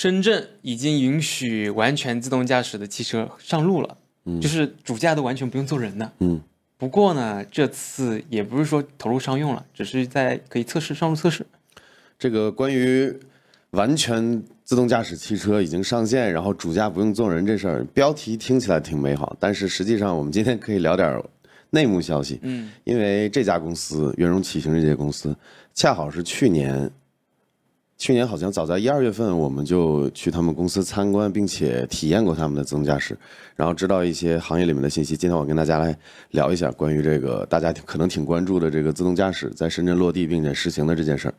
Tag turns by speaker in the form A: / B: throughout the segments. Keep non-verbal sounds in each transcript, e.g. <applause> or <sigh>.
A: 深圳已经允许完全自动驾驶的汽车上路了，就是主驾都完全不用坐人的。
B: 嗯，
A: 不过呢，这次也不是说投入商用了，只是在可以测试上路测试。
B: 这个关于完全自动驾驶汽车已经上线，然后主驾不用坐人这事儿，标题听起来挺美好，但是实际上我们今天可以聊点内幕消息。
A: 嗯，
B: 因为这家公司元荣启行这家公司，恰好是去年，去年好像早在一二月份，我们就去他们公司参观，并且体验过他们的自动驾驶，然后知道一些行业里面的信息。今天我跟大家来聊一下关于这个大家可能挺关注的这个自动驾驶在深圳落地并且实行的这件事儿。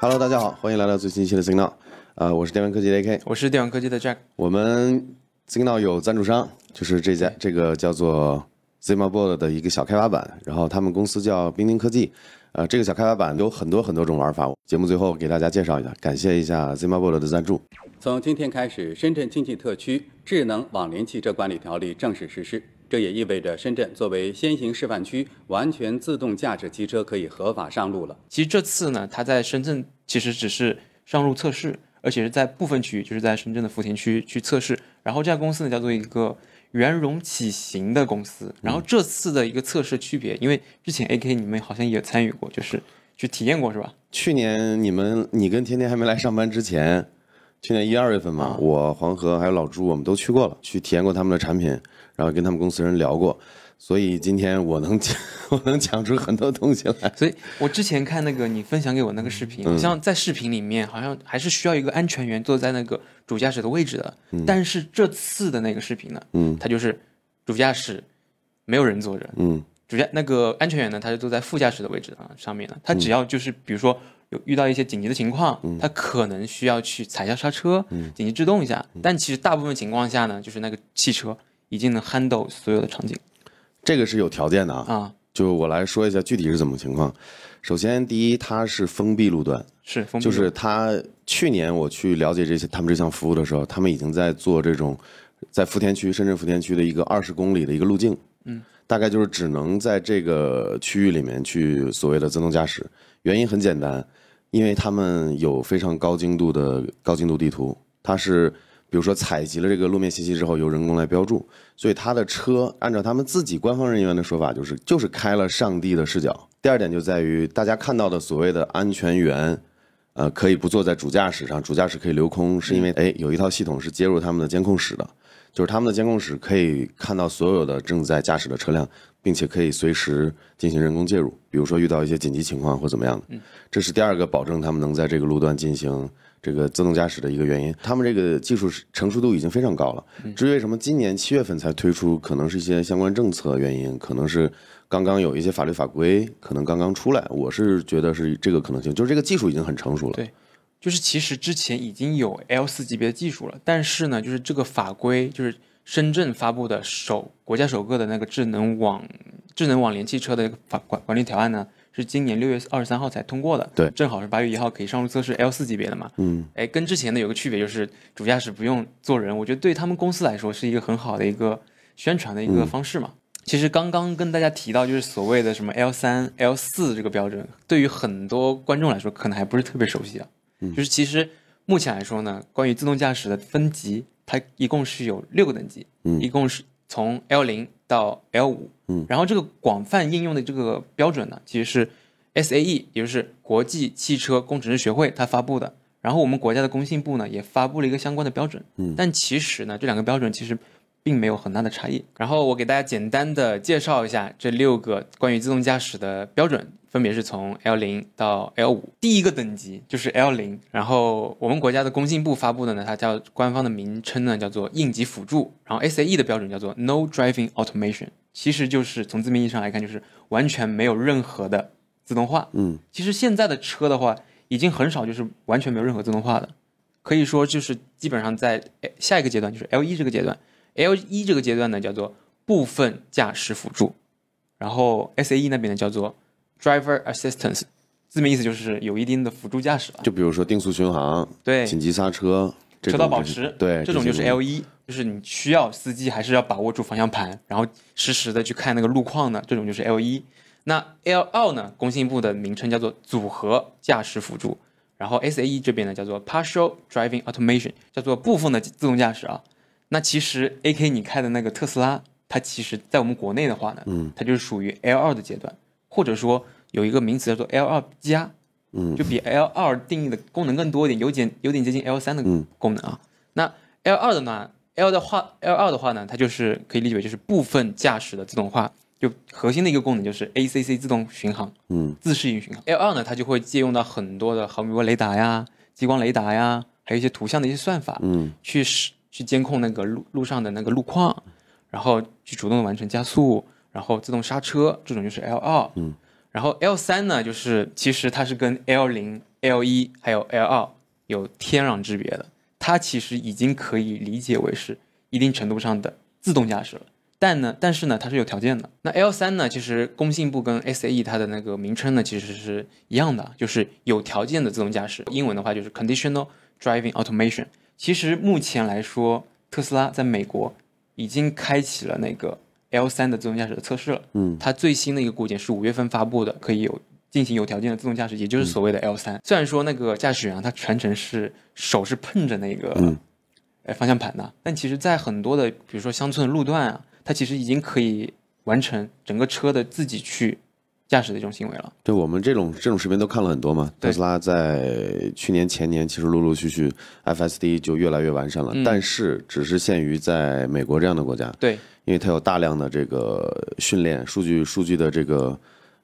B: Hello，大家好，欢迎来到最新一期的 Signal，呃，我是电玩科技的 AK，
A: 我是电玩科技的 Jack。
B: 我们 Signal 有赞助商，就是这家这个叫做 ZimaBoard 的一个小开发板，然后他们公司叫冰晶科技，呃，这个小开发版有很多很多种玩法，节目最后给大家介绍一下，感谢一下 ZimaBoard 的赞助。
C: 从今天开始，深圳经济特区智能网联汽车管理条例正式实施。这也意味着深圳作为先行示范区，完全自动驾驶汽车可以合法上路了。
A: 其实这次呢，它在深圳其实只是上路测试，而且是在部分区域，就是在深圳的福田区去测试。然后这家公司呢叫做一个元荣启行的公司。然后这次的一个测试区别，因为之前 AK 你们好像也参与过，就是去体验过是吧？
B: 去年你们你跟天天还没来上班之前，去年一二月份嘛，我黄河还有老朱我们都去过了，去体验过他们的产品。然后跟他们公司人聊过，所以今天我能讲，我能讲出很多东西来。
A: 所以我之前看那个你分享给我那个视频，好像在视频里面好像还是需要一个安全员坐在那个主驾驶的位置的。但是这次的那个视频呢，
B: 嗯，
A: 他就是主驾驶没有人坐着，
B: 嗯，
A: 主驾那个安全员呢，他是坐在副驾驶的位置啊上面的。他只要就是比如说有遇到一些紧急的情况，嗯他可能需要去踩一下刹车，紧急制动一下。但其实大部分情况下呢，就是那个汽车。已经能 handle 所有的场景，
B: 这个是有条件的啊。
A: 啊，
B: 就我来说一下具体是怎么情况。首先，第一，它是封闭路段，
A: 是封闭，
B: 就是它去年我去了解这些他们这项服务的时候，他们已经在做这种在福田区深圳福田区的一个二十公里的一个路径，
A: 嗯，
B: 大概就是只能在这个区域里面去所谓的自动驾驶。原因很简单，因为他们有非常高精度的高精度地图，它是。比如说采集了这个路面信息之后，由人工来标注，所以他的车按照他们自己官方人员的说法，就是就是开了上帝的视角。第二点就在于大家看到的所谓的安全员，呃，可以不坐在主驾驶上，主驾驶可以留空，是因为哎有一套系统是接入他们的监控室的，就是他们的监控室可以看到所有的正在驾驶的车辆，并且可以随时进行人工介入，比如说遇到一些紧急情况或怎么样的。这是第二个保证他们能在这个路段进行。这个自动驾驶的一个原因，他们这个技术成熟度已经非常高了。至于为什么今年七月份才推出，可能是一些相关政策原因，可能是刚刚有一些法律法规可能刚刚出来。我是觉得是这个可能性，就是这个技术已经很成熟了。
A: 对，就是其实之前已经有 L 四级别的技术了，但是呢，就是这个法规，就是深圳发布的首国家首个的那个智能网智能网联汽车的法管管理条案呢。是今年六月二十三号才通过的，
B: 对，
A: 正好是八月一号可以上路测试 L 四级别的嘛。
B: 嗯，
A: 哎，跟之前的有个区别就是主驾驶不用坐人，我觉得对他们公司来说是一个很好的一个宣传的一个方式嘛。其实刚刚跟大家提到就是所谓的什么 L 三、L 四这个标准，对于很多观众来说可能还不是特别熟悉啊。
B: 嗯，
A: 就是其实目前来说呢，关于自动驾驶的分级，它一共是有六个等级，
B: 嗯，
A: 一共是从 L 零到 L 五，
B: 嗯，
A: 然后这个广泛应用的这个标准呢，其实是。SAE 也就是国际汽车工程师学会它发布的，然后我们国家的工信部呢也发布了一个相关的标准，
B: 嗯，
A: 但其实呢这两个标准其实并没有很大的差异。然后我给大家简单的介绍一下这六个关于自动驾驶的标准，分别是从 L 零到 L 五。第一个等级就是 L 零，然后我们国家的工信部发布的呢，它叫官方的名称呢叫做应急辅助，然后 SAE 的标准叫做 No Driving Automation，其实就是从字面意义上来看就是完全没有任何的。自动化，
B: 嗯，
A: 其实现在的车的话，已经很少就是完全没有任何自动化的，可以说就是基本上在下一个阶段，就是 L 一这个阶段，L 一这个阶段呢叫做部分驾驶辅助，然后 SAE 那边呢叫做 Driver Assistance，字面意思就是有一定的辅助驾驶了，
B: 就比如说定速巡航，
A: 对，
B: 紧急刹车，
A: 车道保持，
B: 对，
A: 这种就是 L 一，就是你需要司机还是要把握住方向盘，然后实时的去看那个路况的，这种就是 L 一。那 L 二呢？工信部的名称叫做组合驾驶辅助，然后 SAE 这边呢叫做 Partial Driving Automation，叫做部分的自动驾驶啊。那其实 AK 你开的那个特斯拉，它其实在我们国内的话呢，嗯，它就是属于 L 二的阶段，或者说有一个名词叫做 L 二加，
B: 嗯，
A: 就比 L 二定义的功能更多一点，有点有点接近 L 三的功能啊。那 L 二的呢，L 的话，L 二的话呢，它就是可以理解为就是部分驾驶的自动化，就核心的一个功能就是 ACC 自动巡航，
B: 嗯，
A: 自适应巡航。L 二呢，它就会借用到很多的毫米波雷达呀、激光雷达呀，还有一些图像的一些算法，
B: 嗯，
A: 去使去监控那个路路上的那个路况，然后去主动的完成加速，然后自动刹车，这种就是 L 二，
B: 嗯，
A: 然后 L 三呢，就是其实它是跟 L 零、L 一还有 L 二有天壤之别的，它其实已经可以理解为是一定程度上的自动驾驶了。但呢，但是呢，它是有条件的。那 L 三呢，其实工信部跟 SAE 它的那个名称呢，其实是一样的，就是有条件的自动驾驶。英文的话就是 Conditional Driving Automation。其实目前来说，特斯拉在美国已经开启了那个 L 三的自动驾驶的测试了。
B: 嗯，
A: 它最新的一个固件是五月份发布的，可以有进行有条件的自动驾驶，也就是所谓的 L 三。虽然说那个驾驶员啊，他全程是手是碰着那个
B: 嗯
A: 呃方向盘的，但其实在很多的比如说乡村的路段啊，它其实已经可以完成整个车的自己去驾驶的一种行为了。
B: 对我们这种这种视频都看了很多嘛。特斯拉在去年前年其实陆陆续续 FSD 就越来越完善了，
A: 嗯
B: 但是只是限于在美国这样的国家，
A: 对，
B: 因为它有大量的这个训练数据数据的这个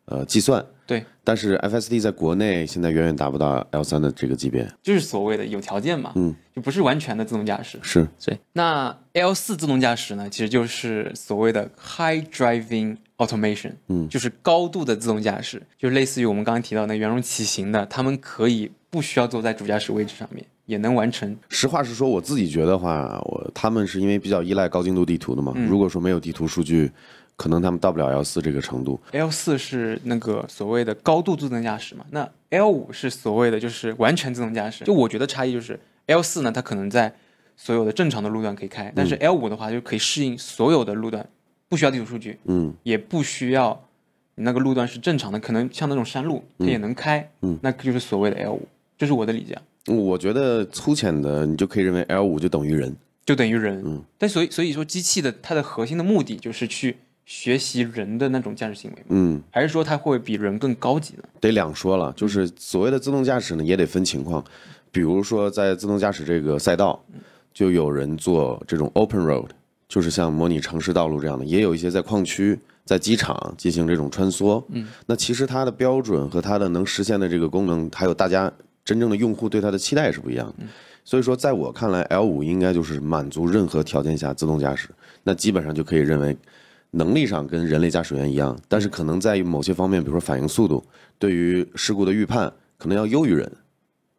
B: 呃计算。
A: 对，
B: 但是 FSD 在国内现在远远达不到 L 三的这个级别。
A: 就是所谓的有条件嘛，
B: 嗯，
A: 就不是完全的自动驾驶。
B: 是，
A: 对，那 L 四自动驾驶呢，其实就是所谓的 High Driving Automation，
B: 嗯
A: 就是高度的自动驾驶，就类似于我们刚刚提到那个圆融骑行的，他们可以不需要坐在主驾驶位置上面，也能完成。
B: 实话实说，我自己觉得话，我他们是因为比较依赖高精度地图的嘛。
A: 嗯
B: 如果说没有地图数据，可能他们到不了 L 四这个程度。
A: L 四是那个所谓的高度自动驾驶嘛，那 L 五是所谓的就是完全自动驾驶。就我觉得差异就是 L 四呢，它可能在所有的正常的路段可以开，但是 L 五的话就可以适应所有的路段，不需要地图数据，
B: 嗯，
A: 也不需要你那个路段是正常的，可能像那种山路它也能开，
B: 嗯，
A: 那就是所谓的 L 五，这是我的理解啊，
B: 我觉得粗浅的，你就可以认为 L 5就等于人。
A: 就等于人。
B: 嗯，
A: 但所以所以说机器的它的核心的目的就是去学习人的那种驾驶行为嘛，
B: 嗯，
A: 还是说它会比人更高级呢？
B: 得两说了，就是所谓的自动驾驶呢，也得分情况。比如说在自动驾驶这个赛道，就有人做这种 open road，就是像模拟城市道路这样的，也有一些在矿区、在机场进行这种穿梭。嗯，那其实它的标准和它的能实现的这个功能，还有大家真正的用户对它的期待是不一样的。所以说，在我看来，L 5应该就是满足任何条件下自动驾驶，那基本上就可以认为能力上跟人类驾驶员一样，但是可能在于某些方面，比如说反应速度，对于事故的预判可能要优于人，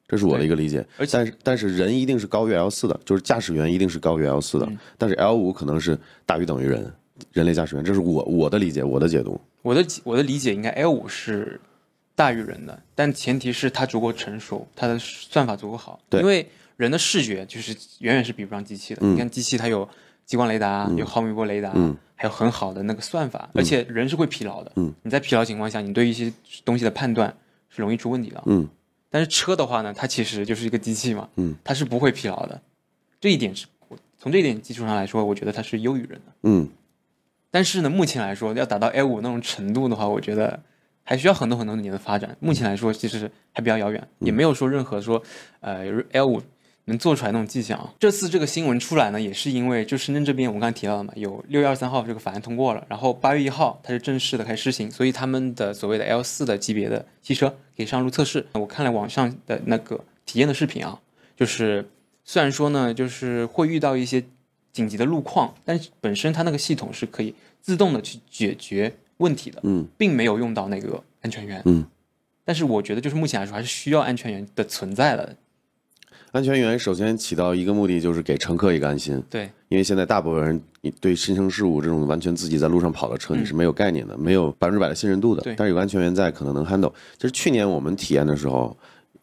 B: 这是我的一个理解。
A: 而且
B: 但是但是人一定是高于 L 4的，就是驾驶员一定是高于 L 4的，
A: 嗯
B: 但是 L 5可能是大于等于人，人类驾驶员，这是我我的理解，我的解读。
A: 我的我的理解应该 L 五是大于人的，但前提是它足够成熟，它的算法足够好。
B: 对
A: 因为人的视觉就是远远是比不上机器的。
B: 嗯
A: 你看机器它有激光雷达，有毫米波雷达，
B: 嗯
A: 还有很好的那个算法，而且人是会疲劳的。
B: 嗯
A: 你在疲劳情况下，你对一些东西的判断是容易出问题的。
B: 嗯
A: 但是车的话呢，它其实就是一个机器嘛，
B: 嗯，
A: 它是不会疲劳的。这一点是从这一点基础上来说，我觉得它是优于人的。
B: 嗯，
A: 但是呢，目前来说要达到 L 五那种程度的话，我觉得还需要很多很多年的发展。目前来说，其实还比较遥远，也没有说任何说呃 L 五能做出来那种迹象啊。这次这个新闻出来呢，也是因为就深圳这边我们刚才提到了嘛，有六月二十三号这个法案通过了，然后八月一号它就正式的开始施行，所以他们的所谓的 L 四的级别的汽车可以上路测试。我看了网上的那个体验的视频啊，就是虽然说呢，就是会遇到一些紧急的路况，但是本身它那个系统是可以自动的去解决问题的，
B: 嗯，
A: 并没有用到那个安全员，
B: 嗯。
A: 但是我觉得，就是目前来说，还是需要安全员的存在的。
B: 安全员首先起到一个目的，就是给乘客一个安心。
A: 对，
B: 因为现在大部分人你对新生事物这种完全自己在路上跑的车，
A: 嗯
B: 你是没有概念的，没有百分之百的信任度的
A: 对。
B: 但是有安全员在，可能能 handle。就是去年我们体验的时候，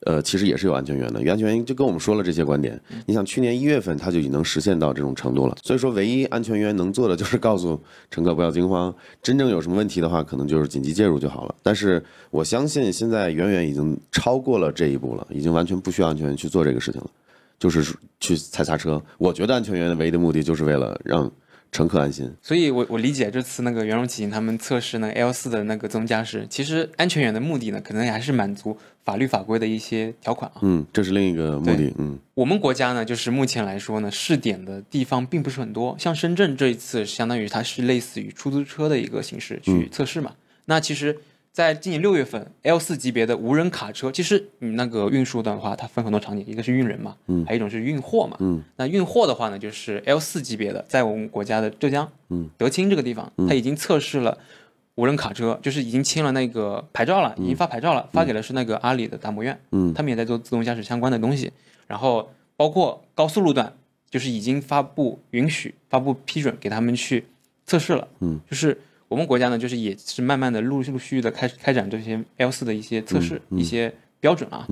B: 呃，其实也是有安全员的。安全员就跟我们说了这些观点。你想，去年一月份他就已经能实现到这种程度了。所以说，唯一安全员能做的就是告诉乘客不要惊慌，真正有什么问题的话，可能就是紧急介入就好了。但是我相信现在远远已经超过了这一步了，已经完全不需要安全员去做这个事情了，就是去踩刹车。我觉得安全员的唯一的目的就是为了让。乘客安心，
A: 所以我我理解这次那个元荣启行他们测试那个 L 四的那个自动驾驶，其实安全员的目的呢，可能还是满足法律法规的一些条款啊。
B: 嗯，这是另一个目的。嗯，
A: 我们国家呢，就是目前来说呢，试点的地方并不是很多，像深圳这一次，相当于它是类似于出租车的一个形式去测试嘛。那其实。在今年六月份，L 四级别的无人卡车，其实你那个运输的话，它分很多场景，一个是运人嘛，嗯，还有一种是运货嘛，
B: 嗯，
A: 那运货的话呢，就是 L 四级别的，在我们国家的浙江，
B: 嗯，
A: 德清这个地方，它已经测试了无人卡车，就是已经签了那个牌照了，已经发牌照了，发给了是那个阿里的达摩院，
B: 嗯，
A: 他们也在做自动驾驶相关的东西，然后包括高速路段，就是已经发布允许、发布批准给他们去测试了，
B: 嗯，
A: 就是。我们国家呢，就是也是慢慢的陆陆续续的开开展这些 L 四的一些测试、一些标准啊。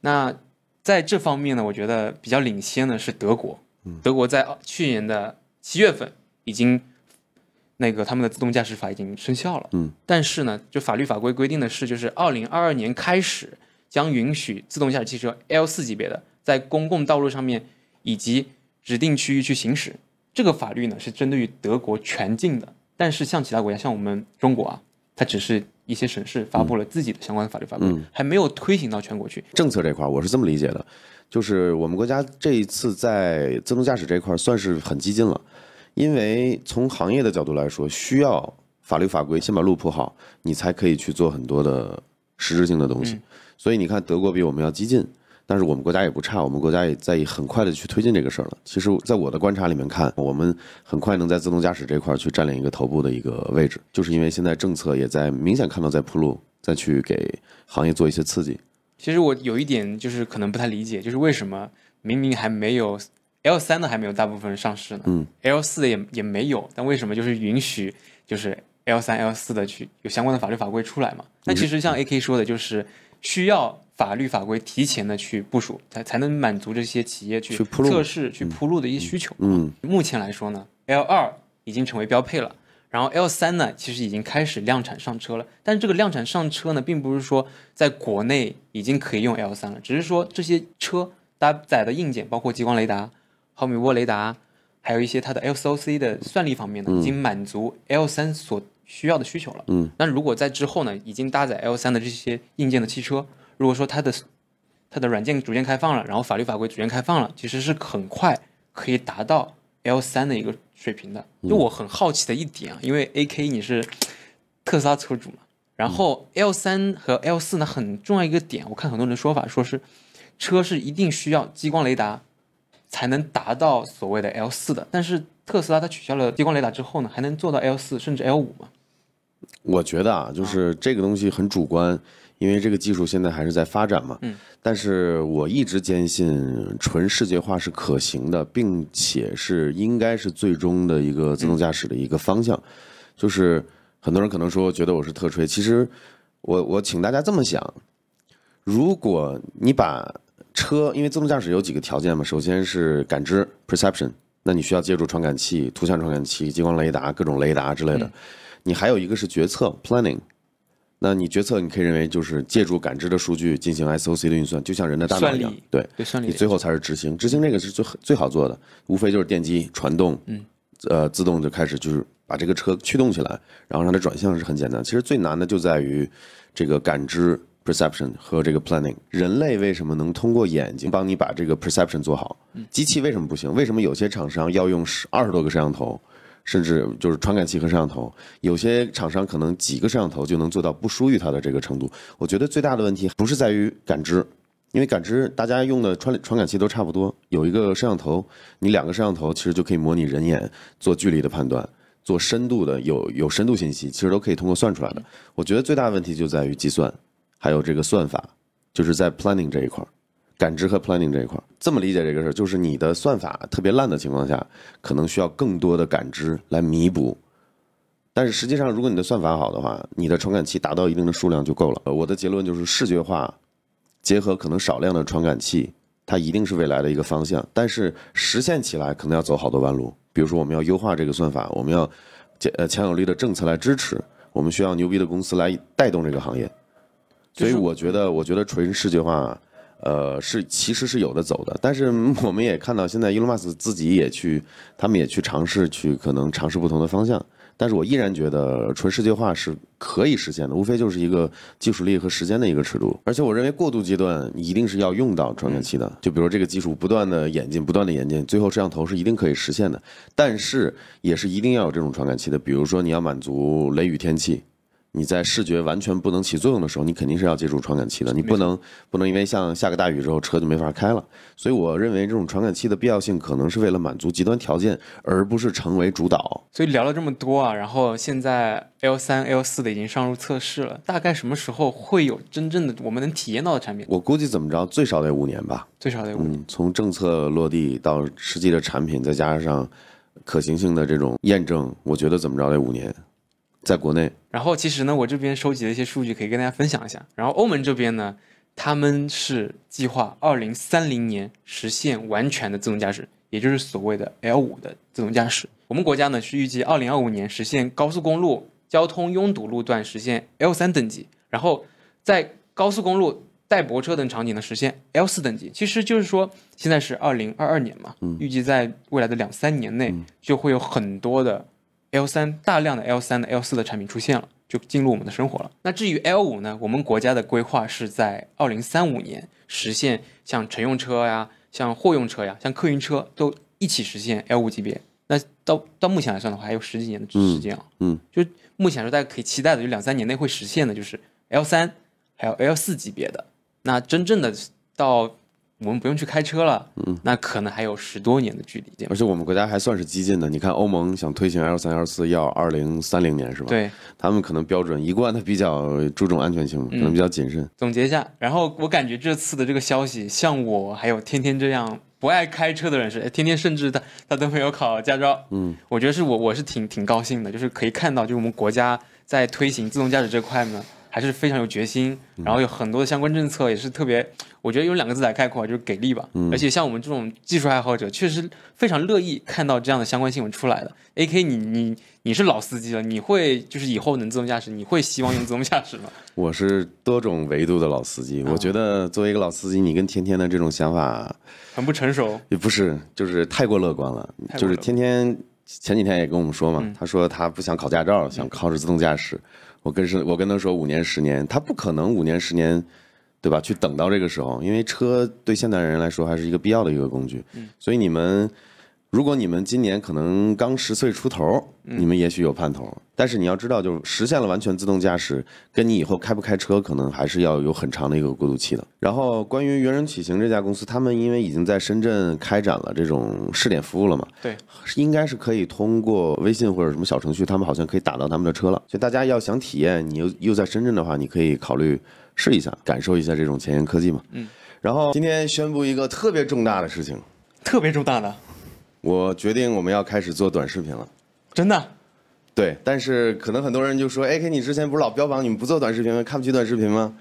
A: 那在这方面呢，我觉得比较领先的是德国。德国在去年的七月份已经那个他们的自动驾驶法已经生效了。
B: 嗯。
A: 但是呢，就法律法规规定的是，就是二零二二年开始将允许自动驾驶汽车 L 四级别的在公共道路上面以及指定区域去行驶。这个法律呢是针对于德国全境的。但是像其他国家，像我们中国啊，它只是一些省市发布了自己的相关的法律法规，还没有推行到全国去。
B: 政策这块，我是这么理解的，就是我们国家这一次在自动驾驶这块算是很激进了，因为从行业的角度来说，需要法律法规先把路铺好，你才可以去做很多的实质性的东西。所以你看，德国比我们要激进。但是我们国家也不差，我们国家也在很快的去推进这个事儿了。其实，在我的观察里面看，我们很快能在自动驾驶这块儿去占领一个头部的一个位置，就是因为现在政策也在明显看到在铺路，再去给行业做一些刺激。
A: 其实我有一点就是可能不太理解，就是为什么明明还没有 L 三的还没有大部分上市呢？
B: 嗯
A: ，L 四的也也没有，但为什么就是允许就是 L 三、L 四的去有相关的法律法规出来嘛？那其实像 AK 说的，就是需要。法律法规提前的去部署，才才能满足这些企业去测试、去铺路的一些需求。
B: 嗯，
A: 目前来说呢，L 二已经成为标配了，然后 L 三呢，其实已经开始量产上车了。但是这个量产上车呢，并不是说在国内已经可以用 L 三了，只是说这些车搭载的硬件，包括激光雷达、毫米波雷达，还有一些它的 SOC 的算力方面呢，已经满足 L 三所需要的需求了。
B: 嗯，
A: 那如果在之后呢，已经搭载 L 三的这些硬件的汽车，如果说它的它的软件逐渐开放了，然后法律法规逐渐开放了，其实是很快可以达到 L 三的一个水平的。就我很好奇的一点啊，因为 A K 你是特斯拉车主嘛，然后 L 三和 L 四呢很重要一个点，我看很多人的说法说是车是一定需要激光雷达才能达到所谓的 L 四的，但是特斯拉它取消了激光雷达之后呢，还能做到 L 四甚至 L 五吗？
B: 我觉得啊，就是这个东西很主观。因为这个技术现在还是在发展嘛，
A: 嗯，
B: 但是我一直坚信纯视觉化是可行的，并且是应该是最终的一个自动驾驶的一个方向。就是很多人可能说觉得我是特吹，其实我我请大家这么想：如果你把车，因为自动驾驶有几个条件嘛，首先是感知 （perception），那你需要借助传感器、图像传感器、激光雷达、各种雷达之类的；你还有一个是决策 （planning）。那你决策，你可以认为就是借助感知的数据进行 SOC 的运算，就像人的大脑一样，对，你最后才是执行。执行这个是最最好做的，无非就是电机传动，
A: 嗯，
B: 呃，自动就开始就是把这个车驱动起来，然后让它转向是很简单。其实最难的就在于这个感知 perception 和这个 planning。人类为什么能通过眼睛帮你把这个 perception 做好？机器为什么不行？为什么有些厂商要用十二十多个摄像头？甚至就是传感器和摄像头，有些厂商可能几个摄像头就能做到不输于它的这个程度。我觉得最大的问题不是在于感知，因为感知大家用的传传感器都差不多，有一个摄像头，你两个摄像头其实就可以模拟人眼做距离的判断，做深度的有有深度信息，其实都可以通过算出来的。我觉得最大的问题就在于计算，还有这个算法，就是在 planning 这一块。感知和 planning 这一块，这么理解这个事儿，就是你的算法特别烂的情况下，可能需要更多的感知来弥补。但是实际上，如果你的算法好的话，你的传感器达到一定的数量就够了。我的结论就是视觉化结合可能少量的传感器，它一定是未来的一个方向。但是实现起来可能要走好多弯路，比如说我们要优化这个算法，我们要呃强有力的政策来支持，我们需要牛逼的公司来带动这个行业。所以我觉得，我觉得纯视觉化，呃，是其实是有的走的。但是我们也看到，现在伊隆马斯自己也去，他们也去尝试去可能尝试不同的方向。但是我依然觉得纯视觉化是可以实现的，无非就是一个技术力和时间的一个尺度。而且我认为过渡阶段一定是要用到传感器的，就比如这个技术不断的演进，不断的演进，最后摄像头是一定可以实现的。但是也是一定要有这种传感器的，比如说你要满足雷雨天气。你在视觉完全不能起作用的时候，你肯定是要借助传感器的。你不能不能因为像下个大雨之后车就没法开了。所以我认为这种传感器的必要性可能是为了满足极端条件，而不是成为主导。
A: 所以聊了这么多啊，然后现在 L 三、L 四的已经上路测试了，大概什么时候会有真正的我们能体验到的产品？
B: 我估计怎么着，最少得五年吧。
A: 最少得五年。
B: 从政策落地到实际的产品，再加上可行性的这种验证，我觉得怎么着得五年。在国内，
A: 然后其实呢，我这边收集了一些数据，可以跟大家分享一下。然后欧盟这边呢，他们是计划二零三零年实现完全的自动驾驶，也就是所谓的 L 五的自动驾驶。我们国家呢是预计二零二五年实现高速公路交通拥堵路段实现 L 三等级，然后在高速公路带泊车等场景呢实现 L 四等级。其实就是说，现在是二零二二年嘛，预计在未来的两三年内就会有很多的。L 三大量的 L 三的 L 四的产品出现了，就进入我们的生活了。那至于 L 五呢？我们国家的规划是在二零三五年实现像乘用车呀、像货用车呀、像客运车都一起实现 L 五级别。那到到目前来算的话，还有十几年的时间啊。
B: 嗯，
A: 就目前来说，大家可以期待的，就两三年内会实现的，就是 L 三还有 L 四级别的。那真正的到。我们不用去开车了，嗯，那可能还有十多年的距离。
B: 而且我们国家还算是激进的，你看欧盟想推行 L 三 L 四要二零三零年是吧？
A: 对，
B: 他们可能标准一贯的比较注重安全性，可能比较谨慎。
A: 总结一下，然后我感觉这次的这个消息，像我还有天天这样不爱开车的人是，天天甚至他他都没有考驾照，
B: 嗯，
A: 我觉得是我我是挺挺高兴的，就是可以看到，就是我们国家在推行自动驾驶这块呢。还是非常有决心，然后有很多的相关政策也是特别，我觉得用两个字来概括就是给力吧。而且像我们这种技术爱好者，确实非常乐意看到这样的相关新闻出来的。A K，你你你是老司机了，你会就是以后能自动驾驶，你会希望用自动驾驶吗？
B: 我是多种维度的老司机，我觉得作为一个老司机，你跟天天的这种想法
A: 很不成熟，
B: 也不是，就是太过乐观了。就是天天前几天也跟我们说嘛，他说他不想考驾照，想靠着自动驾驶。我跟是，我跟他说五年十年，他不可能五年十年，对吧？去等到这个时候，因为车对现代人来说还是一个必要的一个工具。嗯，所以你们。如果你们今年可能刚十岁出头，你们也许有盼头。但是你要知道，就是实现了完全自动驾驶，跟你以后开不开车，可能还是要有很长的一个过渡期的。然后，关于猿人启行这家公司，他们因为已经在深圳开展了这种试点服务了嘛，
A: 对，
B: 应该是可以通过微信或者什么小程序，他们好像可以打到他们的车了。所以大家要想体验，你又又在深圳的话，你可以考虑试一下，感受一下这种前沿科技嘛。
A: 嗯。
B: 然后今天宣布一个特别重大的事情，
A: 特别重大的。
B: 我决定我们要开始做短视频了，
A: 真的？
B: 对，但是可能很多人就说，AK 你之前不是老标榜你们不做短视频吗？看不起短视频吗？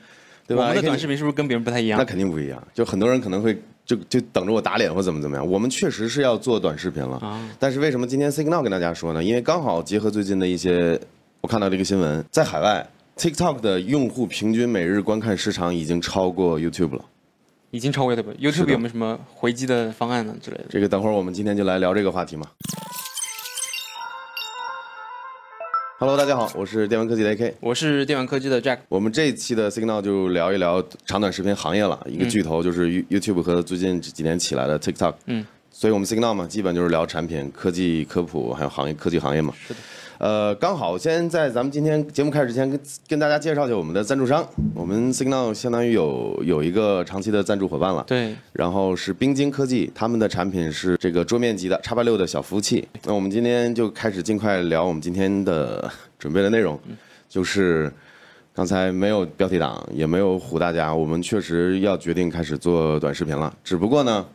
B: 对吧？
A: 我们的短视频是不是跟别人不太一样？
B: 那肯定不一样，就很多人可能会就就等着我打脸或怎么怎么样。我们确实是要做短视频了，但是为什么今天 Signal 跟大家说呢？因为刚好结合最近的一些，我看到这个新闻，在海外 TikTok 的用户平均每日观看时长已经超过 YouTube 了。
A: 已经超过 YouTube，YouTube 有没有什么回击的方案呢之类的？
B: 这个等会儿我们今天就来聊这个话题嘛。Hello，大家好，我是电玩科技的 AK，
A: 我是电玩科技的 Jack。
B: 我们这一期的 Signal 就聊一聊长短视频行业了，一个巨头就是 YouTube 和最近这几年起来的 TikTok。
A: 嗯，
B: 所以我们 Signal 嘛，基本就是聊产品、科技科普，还有行业科技行业嘛。
A: 是的。
B: 呃，刚好先在咱们今天节目开始之前，跟跟大家介绍一下我们的赞助商。我们 Signal 相当于有有一个长期的赞助伙伴了。
A: 对。
B: 然后是冰晶科技，他们的产品是这个桌面级的叉八六的小服务器。那我们今天就开始尽快聊我们今天的准备的内容，就是刚才没有标题党，也没有唬大家，我们确实要决定开始做短视频了。只不过呢。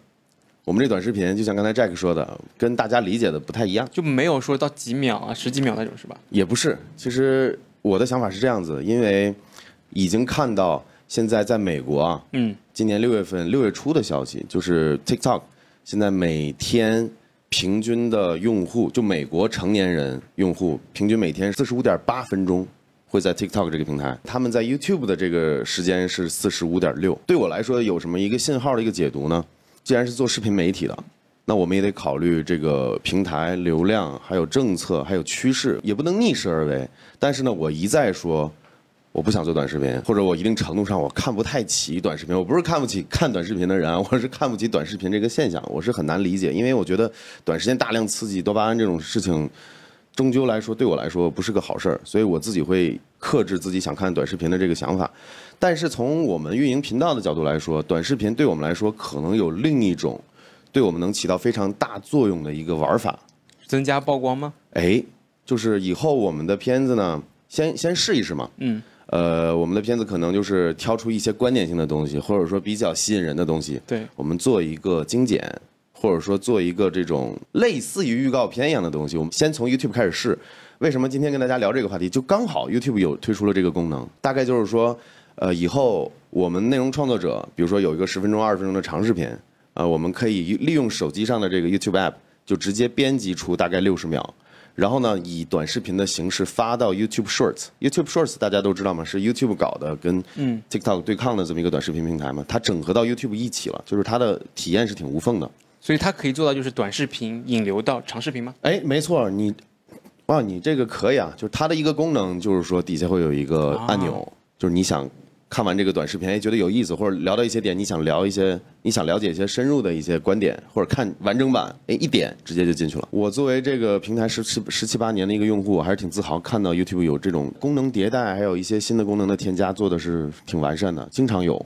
B: 我们这短视频就像刚才 Jack 说的，跟大家理解的不太一样，
A: 就没有说到几秒啊、十几秒那种，是吧？
B: 也不是，其实我的想法是这样子，因为已经看到现在在美国啊，
A: 嗯，
B: 今年六月份六月初的消息，就是 TikTok 现在每天平均的用户，就美国成年人用户平均每天四十五点八分钟会在 TikTok 这个平台，他们在 YouTube 的这个时间是四十五点六。对我来说，有什么一个信号的一个解读呢？既然是做视频媒体的，那我们也得考虑这个平台流量，还有政策，还有趋势，也不能逆势而为。但是呢，我一再说。我不想做短视频，或者我一定程度上我看不太起短视频。我不是看不起看短视频的人，我是看不起短视频这个现象，我是很难理解，因为我觉得短时间大量刺激多巴胺这种事情，终究来说对我来说不是个好事儿，所以我自己会克制自己想看短视频的这个想法。但是从我们运营频道的角度来说，短视频对我们来说可能有另一种对我们能起到非常大作用的一个玩法，
A: 增加曝光吗？
B: 哎，就是以后我们的片子呢，先先试一试嘛。
A: 嗯。
B: 呃，我们的片子可能就是挑出一些观点性的东西，或者说比较吸引人的东西，
A: 对，
B: 我们做一个精简，或者说做一个这种类似于预告片一样的东西。我们先从 YouTube 开始试。为什么今天跟大家聊这个话题？就刚好 YouTube 有推出了这个功能，大概就是说，呃，以后我们内容创作者，比如说有一个十分钟、二十分钟的长视频，呃，我们可以利用手机上的这个 YouTube App，就直接编辑出大概六十秒。然后呢，以短视频的形式发到 YouTube Shorts。YouTube Shorts 大家都知道吗？是 YouTube 搞的，跟 TikTok 对抗的这么一个短视频平台嘛。它整合到 YouTube 一起了，就是它的体验是挺无缝的。
A: 所以它可以做到就是短视频引流到长视频吗？
B: 哎，没错，你，哇，你这个可以啊。就是它的一个功能，就是说底下会有一个按钮，就是你想。看完这个短视频，哎，觉得有意思，或者聊到一些点，你想聊一些，你想了解一些深入的一些观点，或者看完整版，哎，一点直接就进去了。我作为这个平台十七十七八年的一个用户，我还是挺自豪，看到 YouTube 有这种功能迭代，还有一些新的功能的添加，做的是挺完善的，经常有。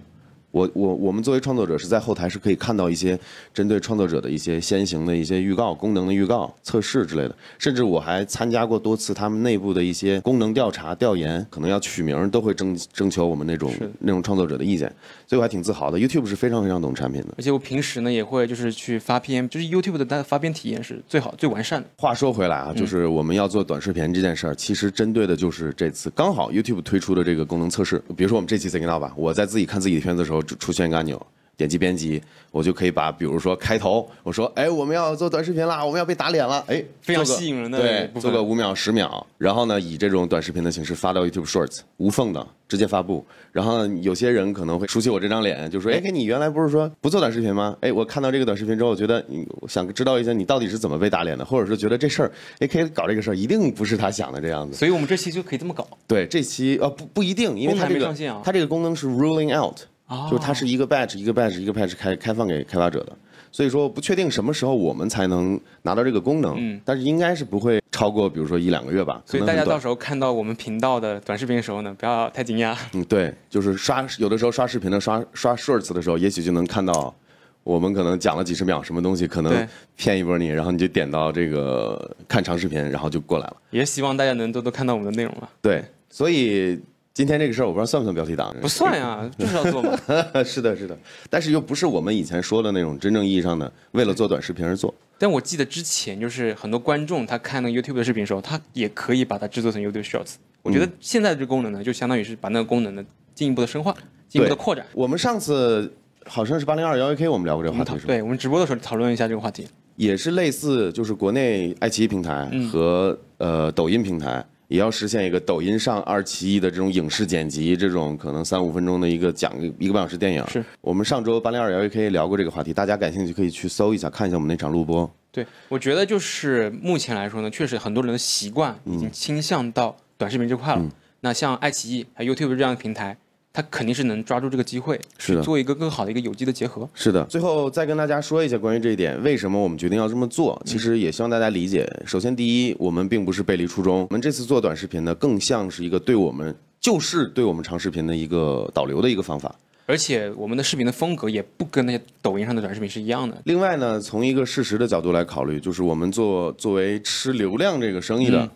B: 我我我们作为创作者是在后台是可以看到一些针对创作者的一些先行的一些预告、功能的预告、测试之类的，甚至我还参加过多次他们内部的一些功能调查调研，可能要取名都会征征求我们那种那种创作者的意见，所以我还挺自豪的。YouTube 是非常非常懂产品的，
A: 而且我平时呢也会就是去发片，就是 YouTube 的它发片体验是最好最完善的。
B: 话说回来啊，就是我们要做短视频这件事儿，其实针对的就是这次刚好 YouTube 推出的这个功能测试，比如说我们这期 z i g n a 吧，我在自己看自己的片子的时候。出现一个按钮，点击编辑，我就可以把，比如说开头，我说，哎，我们要做短视频啦，我们要被打脸了，哎，
A: 非常吸引人的，
B: 对，做个五秒、十秒，然后呢，以这种短视频的形式发到 YouTube Shorts，无缝的直接发布。然后有些人可能会熟悉我这张脸，就说，哎，你原来不是说不做短视频吗？哎，我看到这个短视频之后，我觉得，我想知道一下你到底是怎么被打脸的，或者是觉得这事儿，哎，可以搞这个事儿，一定不是他想的这样子。
A: 所以我们这期就可以这么搞。
B: 对，这期呃不不一定，因为它这个它这个功能是 ruling out。就是它是一个 batch 一个 batch 一个 batch 开开放给开发者的，所以说不确定什么时候我们才能拿到这个功能，嗯，但是应该是不会超过比如说一两个月吧。
A: 所以大家到时候看到我们频道的短视频的时候呢，不要太惊讶。
B: 嗯，对，就是刷有的时候刷视频的刷刷 shorts 的时候，也许就能看到我们可能讲了几十秒什么东西，可能骗一波你，然后你就点到这个看长视频，然后就过来了。
A: 也希望大家能多多看到我们的内容了。
B: 对，所以。今天这个事儿，我不知道算不算标题党？
A: 不算呀，<laughs> 就是要做嘛。<laughs>
B: 是的，是的，但是又不是我们以前说的那种真正意义上的为了做短视频而做。
A: 但我记得之前就是很多观众他看那个 YouTube 的视频的时候，他也可以把它制作成 YouTube Shorts。我觉得现在的这个功能呢，就相当于是把那个功能呢进一步的深化，进一步的扩展。
B: 我们上次好像是八零二幺 AK，我们聊过这个话题，是吧？
A: 对，我们直播的时候讨论一下这个话题，
B: 也是类似，就是国内爱奇艺平台和呃抖音平台。也要实现一个抖音上二七一的这种影视剪辑，这种可能三五分钟的一个讲一个半小时电影。
A: 是
B: 我们上周八零二幺也可以聊过这个话题，大家感兴趣可以去搜一下，看一下我们那场录播。
A: 对，我觉得就是目前来说呢，确实很多人的习惯已经倾向到短视频这块了。那像爱奇艺还有 YouTube 这样的平台。他肯定是能抓住这个机会，
B: 是的，
A: 做一个更好的一个有机的结合。
B: 是的，最后再跟大家说一下关于这一点，为什么我们决定要这么做？其实也希望大家理解。首先，第一，我们并不是背离初衷，我们这次做短视频呢，更像是一个对我们就是对我们长视频的一个导流的一个方法。
A: 而且，我们的视频的风格也不跟那些抖音上的短视频是一样的。
B: 另外呢，从一个事实的角度来考虑，就是我们做作为吃流量这个生意的，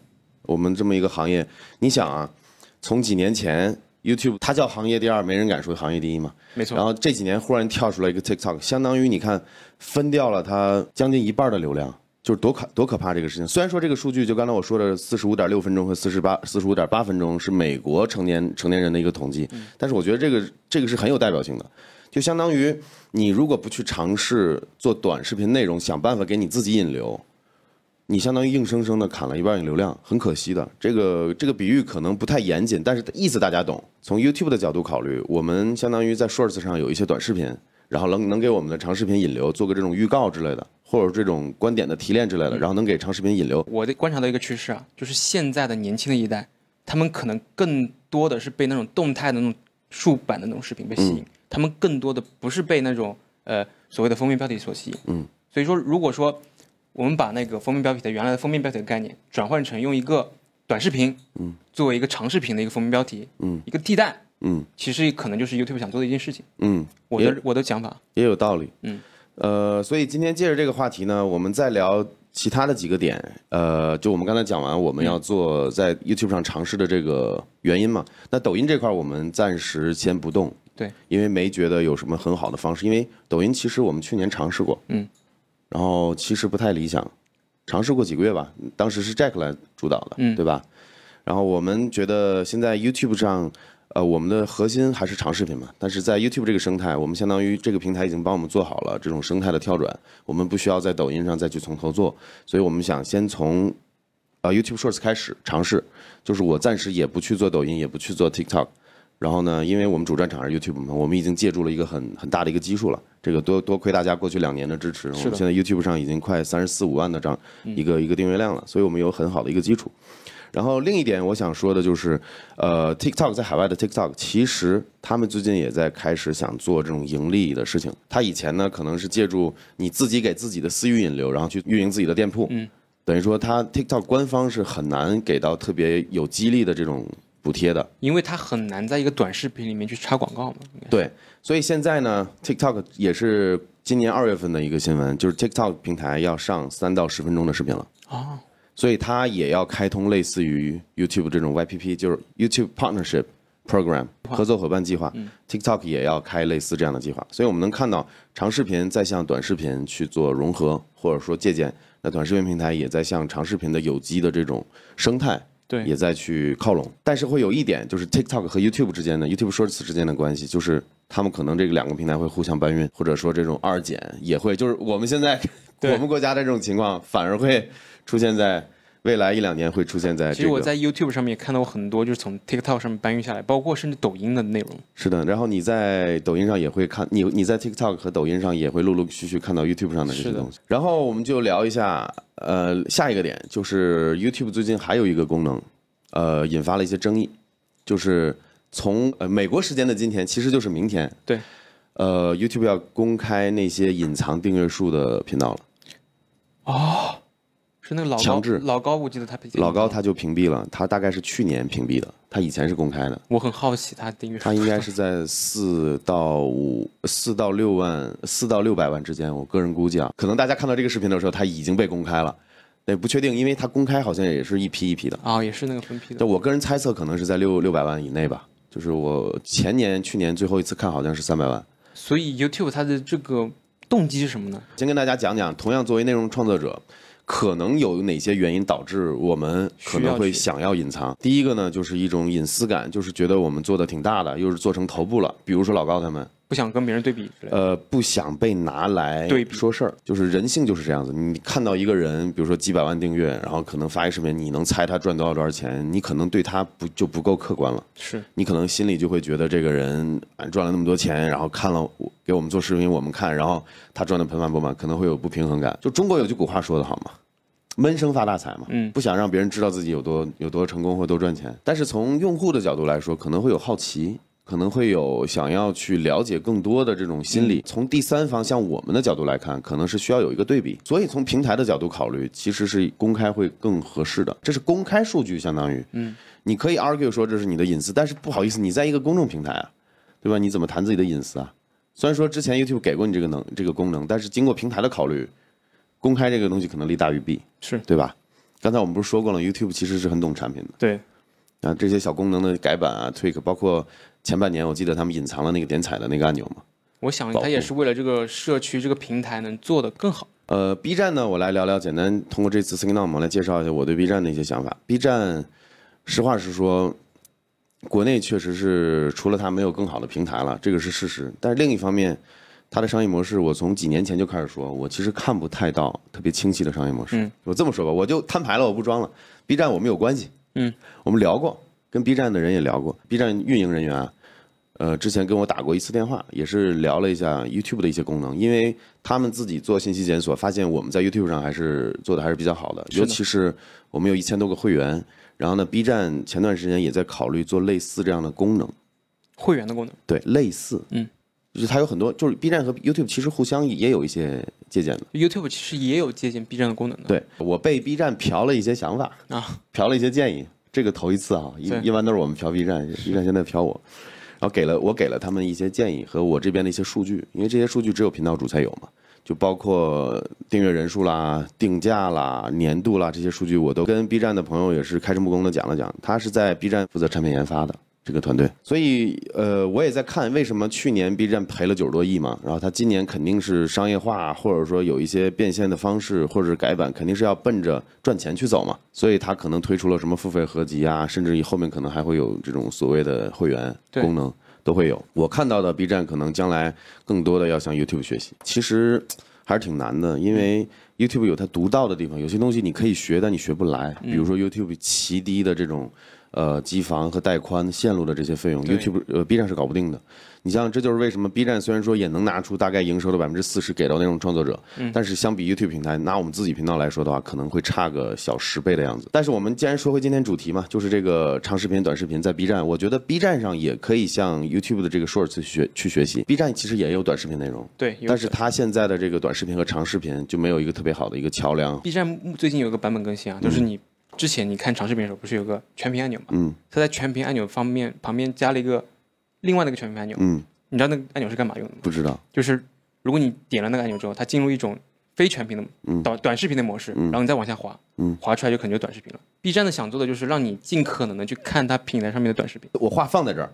B: 我们这么一个行业，你想啊，从几年前。YouTube 它叫行业第二，没人敢说行业第一嘛。
A: 没错。
B: 然后这几年忽然跳出来一个 TikTok，相当于你看分掉了它将近一半的流量，就是多可多可怕这个事情。虽然说这个数据，就刚才我说的四十五点六分钟和四十八四十五点八分钟是美国成年成年人的一个统计，但是我觉得这个这个是很有代表性的。就相当于你如果不去尝试做短视频内容，想办法给你自己引流，你相当于硬生生的砍了一半的流量，很可惜的。这个这个比喻可能不太严谨，但是意思大家懂。从 YouTube 的角度考虑，我们相当于在 Shorts 上有一些短视频，然后能能给我们的长视频引流，做个这种预告之类的，或者这种观点的提炼之类的，然后能给长视频引流。
A: 我的观察到一个趋势啊，就是现在的年轻的一代，他们可能更多的是被那种动态的那种竖版的那种视频被吸引，他们更多的不是被那种呃所谓的封面标题所吸引。
B: 嗯，
A: 所以说如果说我们把那个封面标题的原来的封面标题的概念转换成用一个短视频，嗯，作为一个长视频的一个封面标题，
B: 嗯，
A: 一个替代，
B: 嗯
A: 其实可能就是 YouTube 想做的一件事情。
B: 嗯，
A: 我的我的想法，
B: 也有道理。
A: 嗯，
B: 呃，所以今天借着这个话题呢，我们再聊其他的几个点。呃，就我们刚才讲完，我们要做在 YouTube 上尝试的这个原因嘛。那抖音这块儿我们暂时先不动，
A: 对，
B: 因为没觉得有什么很好的方式。因为抖音其实我们去年尝试过，
A: 嗯，
B: 然后其实不太理想，尝试过几个月吧，当时是 Jack 来主导的，
A: 嗯
B: 对吧？然后我们觉得现在 YouTube 上，呃，我们的核心还是长视频嘛，但是在 YouTube 这个生态，我们相当于这个平台已经帮我们做好了这种生态的跳转，我们不需要在抖音上再去从头做，所以我们想先从呃 YouTube Shorts 开始尝试，就是我暂时也不去做抖音，也不去做 TikTok。然后呢，因为我们主战场是 YouTube 嘛，我们已经借助了一个很很大的一个基数了。这个多多亏大家过去两年的支持，我们现在 YouTube 上已经快三十四五万的这样一个一个订阅量了，所以我们有很好的一个基础。然后另一点我想说的就是，呃，TikTok 在海外的 TikTok，其实他们最近也在开始想做这种盈利的事情。他以前呢可能是借助你自己给自己的私域引流，然后去运营自己的店铺，嗯，等于说他 TikTok 官方是很难给到特别有激励的这种补贴的。
A: 因为它很难在一个短视频里面去插广告嘛。
B: 对，所以现在呢，TikTok 也是今年二月份的一个新闻，就是 TikTok 平台要上三到十分钟的视频了。
A: 哦，
B: 所以它也要开通类似于 YouTube 这种 YPP，就是 YouTube Partnership Program 合作伙伴计划。TikTok 也要开类似这样的计划，所以我们能看到长视频在向短视频去做融合，或者说借鉴。那短视频平台也在向长视频的有机的这种生态
A: 对
B: 也在去靠拢。但是会有一点，就是 TikTok 和 YouTube 之间的 YouTube Shorts 之间的关系，就是他们可能这个两个平台会互相搬运，或者说这种二减也会，就是我们现在 <laughs> 我们国家的这种情况，反而会出现在未来一两年会出现在这个。
A: 其实我在 YouTube 上面也看到过很多，就是从 TikTok 上面搬运下来，包括甚至抖音的内容。
B: 是的，然后你在抖音上也会看，你你在 TikTok 和抖音上也会陆陆续续看到 YouTube 上的这些
A: 是的
B: 东西。然后我们就聊一下，呃，下一个点就是 YouTube 最近还有一个功能，呃，引发了一些争议，就是从呃美国时间的今天，其实就是明天，
A: 对，
B: 呃，YouTube 要公开那些隐藏订阅数的频道了。
A: 是那个老高
B: 强制
A: 老高，我记得他被
B: 老高他就屏蔽了，他大概是去年屏蔽的，他以前是公开的。
A: 我很好奇他订阅数
B: 它应该是在四到五、四到六万、四到六百万之间，我个人估计啊，可能大家看到这个视频的时候，他已经被公开了，也不确定，因为他公开好像也是一批一批的。
A: 啊、也是那个分批的
B: 就。我个人猜测，可能是在六六百万以内吧。就是我前年、去年最后一次看好像是三百万。
A: 所以 YouTube 它的这个动机是什么呢？
B: 先跟大家讲讲，同样作为内容创作者，可能有哪些原因导致我们可能会想要隐藏。第一个呢，就是一种隐私感，就是觉得我们做的挺大的，又是做成头部了，比如说老高他们。
A: 不想跟别人对比之类的。
B: 呃，不想被拿来
A: 对比
B: 说事儿，就是人性就是这样子。你看到一个人，比如说几百万订阅，然后可能发一视频，你能猜他赚多少多少钱，你可能对他不就不够客观了。
A: 是
B: 你可能心里就会觉得这个人啊赚了那么多钱，然后看了我给我们做视频我们看，然后他赚的盆满钵满，可能会有不平衡感。就中国有句古话说得好嘛，闷声发大财嘛，
A: 嗯
B: 不想让别人知道自己有多有多成功或多赚钱。但是从用户的角度来说，可能会有好奇。可能会有想要去了解更多的这种心理。从第三方向我们的角度来看，可能是需要有一个对比。所以从平台的角度考虑，其实是公开会更合适的。这是公开数据，相当于，嗯，你可以 argue 说这是你的隐私，但是不好意思，你在一个公众平台啊，对吧？你怎么谈自己的隐私啊？虽然说之前 YouTube 给过你这个能这个功能，但是经过平台的考虑，公开这个东西可能利大于弊，
A: 是，
B: 对吧？刚才我们不是说过了，YouTube 其实是很懂产品的。
A: 对，
B: 啊，这些小功能的改版啊、tweak，包括前半年我记得他们隐藏了那个点彩的那个按钮嘛。
A: 我想
B: 保护
A: 它也是为了这个社区这个平台能做得更好。
B: 呃，B 站呢，我来聊聊，简单通过这次 s i g n a l 我们来介绍一下我对 B 站的一些想法。B 站，实话实说，国内确实是除了它没有更好的平台了，这个是事实。但是另一方面，它的商业模式，我从几年前就开始说，我其实看不太到特别清晰的商业模式。
A: 嗯
B: 我这么说吧，我就摊牌了，我不装了。B 站我们有关系，
A: 嗯，
B: 我们聊过，跟 B 站的人也聊过，B 站运营人员啊，呃，之前跟我打过一次电话，也是聊了一下 YouTube 的一些功能，因为他们自己做信息检索，发现我们在 YouTube 上还是做的还是比较好的，尤其是我们有一千多个会员，然后呢，B 站前段时间也在考虑做类似这样的功能，
A: 会员的功能，
B: 对，类似，
A: 嗯，
B: 就是它有很多，就是 B 站和 YouTube 其实互相也有一些借鉴的。
A: YouTube 其实也有借鉴 B 站的功能的。
B: 对我被 B 站嫖了一些想法
A: 啊，
B: 嫖了一些建议，这个头一次啊，一一般都是我们嫖 B 站，B 站现在嫖我，然后给了我给了他们一些建议和我这边的一些数据，因为这些数据只有频道主才有嘛，就包括订阅人数啦、定价啦、年度啦这些数据，我都跟 B 站的朋友也是开诚布公的讲了讲，他是在 B 站负责产品研发的。这个团队，所以呃，我也在看为什么去年 B 站赔了九十多亿嘛，然后他今年肯定是商业化，或者说有一些变现的方式，或者是改版，肯定是要奔着赚钱去走嘛，所以他可能推出了什么付费合集啊，甚至于后面可能还会有这种所谓的会员功能都会有。我看到的 B 站可能将来更多的要向 YouTube 学习，其实还是挺难的，因为 YouTube 有它独到的地方，有些东西你可以学，但你学不来，比如说 YouTube 极低的这种。呃，机房和带宽线路的这些费用，YouTube 呃 B 站是搞不定的。你像，这就是为什么 B 站虽然说也能拿出大概营收的百分之四十给到内容创作者，但是相比 YouTube 平台，拿我们自己频道来说的话，可能会差个小十倍的样子。但是我们既然说回今天主题嘛，就是这个长视频、短视频在 B 站，我觉得 B 站上也可以向 YouTube 的这个 Shorts 学去学习。B 站其实也有短视频内容，
A: 对，
B: 但是它现在的这个短视频和长视频就没有一个特别好的一个桥梁。
A: B 站最近有个版本更新啊，就是你之前你看长视频的时候，不是有个全屏按钮吗？
B: 嗯
A: 它在全屏按钮方面旁边加了一个另外的一个全屏按钮，
B: 嗯，
A: 你知道那个按钮是干嘛用的吗？
B: 不知道。
A: 就是如果你点了那个按钮之后，它进入一种非全屏的短短视频的模式，然后你再往下滑，
B: 嗯
A: 滑出来就可能就短视频了。B 站的想做的就是让你尽可能的去看它平台上面的短视频。
B: 我话放在这儿。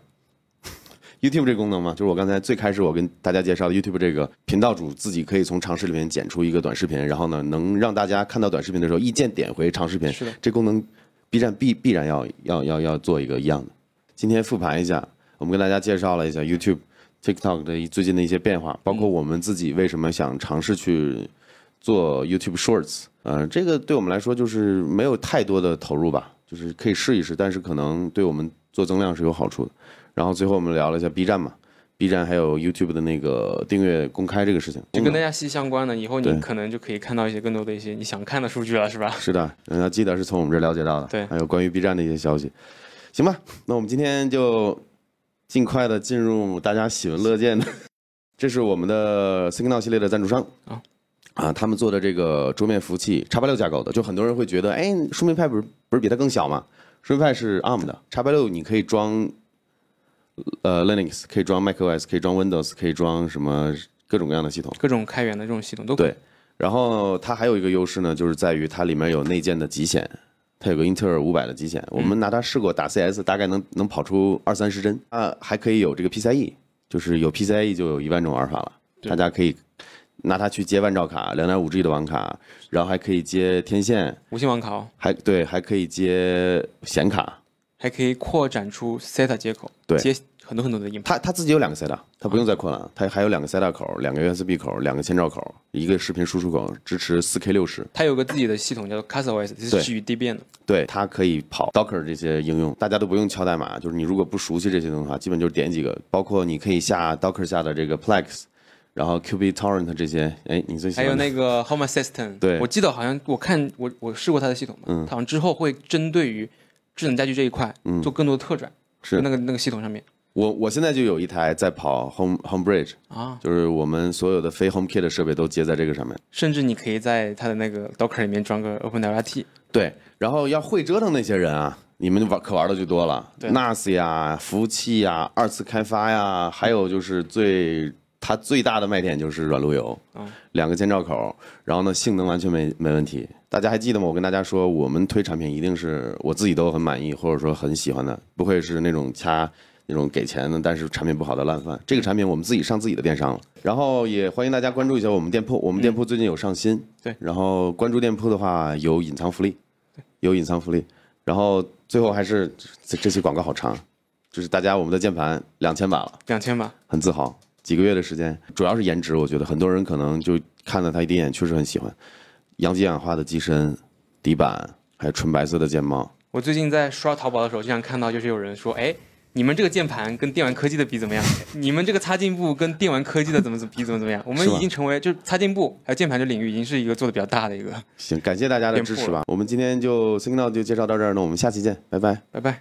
B: YouTube 这个功能嘛，就是我刚才最开始我跟大家介绍的 YouTube 这个频道主自己可以从长视里面剪出一个短视频，然后呢，能让大家看到短视频的时候一键点回长视频。
A: 是的
B: 这功能 B 站必必然要要要要做一个一样的。今天复盘一下，我们跟大家介绍了一下 YouTube、TikTok 的最近的一些变化，包括我们自己为什么想尝试去做 YouTube Shorts。呃，这个对我们来说就是没有太多的投入吧，就是可以试一试，但是可能对我们做增量是有好处的。然后最后我们聊了一下 B 站嘛，B 站还有 YouTube 的那个订阅公开这个事情，
A: 就跟大家息息相关的，以后你可能就可以看到一些更多的一些你想看的数据了，是吧？
B: 是的，嗯要记得是从我们这儿了解到的。
A: 对
B: 还有关于 B 站的一些消息。行吧，<laughs> 那我们今天就尽快的进入大家喜闻乐见的，<laughs> 这是我们的 Signal 系列的赞助商
A: 啊
B: 啊，他们做的这个桌面服务器叉八六架构的，就很多人会觉得，哎，树莓派不是不是比它更小吗？树莓派是 ARM 的，叉八六你可以装呃 Linux，可以装 macOS，可以装 Windows，可以装什么各种各样的系统。
A: 各种开源的这种系统都可以。
B: 对，然后它还有一个优势呢，就是在于它里面有内建的极显，它有个英特尔五百的极显，我们拿它试过打 CS，大概能能跑出二三十帧。啊，还可以有这个 PCIe，就是有 PCIe 就有一万种玩法了，大家可以拿它去接万兆卡、两点五 G 的网卡，然后还可以接天线，
A: 无线网卡哦，
B: 还对，还可以接显卡。
A: 还可以扩展出 SATA 接口，
B: 对
A: 接很多很多的硬盘。
B: 它它自己有两个 SATA，它不用再扩了，它还有两个 SATA 口、两个 USB 口、两个千兆口，一个视频输出口，支持 4K 六十。
A: 它有个自己的系统叫做 CastOS，这
B: 对
A: 是基于 Debian 的。
B: 对，它可以跑 Docker 这些应用，大家都不用敲代码，就是你如果不熟悉这些东西的话，基本就是点几个，包括你可以下 Docker 下的这个 Plex，然后 QB Torrent 这些，哎，你最喜欢还
A: 有那个 Home Assistant，
B: 对
A: 我记得好像我看我我试过它的系统嘛，
B: 嗯
A: 它好像之后会针对于智能家居这一块嗯。做更多的特转，
B: 是。
A: 那个那个系统上面。
B: 我我现在就有一台在跑 Home Home Bridge，
A: 啊，
B: 就是我们所有的非 HomeKit 的设备都接在这个上面。
A: 甚至你可以在它的那个 Docker 里面装个 OpenWRT，
B: 对，然后要会折腾那些人啊，你们玩可玩的就多了
A: 对
B: ，NAS 呀、服务器呀、二次开发呀，还有就是最它最大的卖点就是软路由，
A: 嗯
B: 两个千兆口，然后呢性能完全没没问题。大家还记得吗？我跟大家说，我们推产品一定是我自己都很满意，或者说很喜欢的，不会是那种掐那种给钱的，但是产品不好的烂饭。这个产品我们自己上自己的电商了，然后也欢迎大家关注一下我们店铺，我们店铺最近有上新，
A: 对
B: 然后关注店铺的话有隐藏福利，有隐藏福利。然后最后还是这这期广告好长，就是大家我们的键盘两千把了。
A: 两千把。
B: 很自豪。几个月的时间，主要是颜值，我觉得很多人可能就看了他一第一眼，确实很喜欢。阳极氧化的机身、底板，还有纯白色的键帽，
A: 我最近在刷淘宝的时候，经常看到就是有人说，哎，你们这个键盘跟电玩科技的比怎么样？你们这个擦镜布跟电玩科技的怎么怎么比怎么怎么样？<laughs> 我们已经成为就是擦镜布还有键盘这领域已经是一个做的比较大的一个。
B: 行，感谢大家的支持吧。我们今天就 Signal 就介绍到这儿，那我们下期见，拜拜。
A: 拜拜。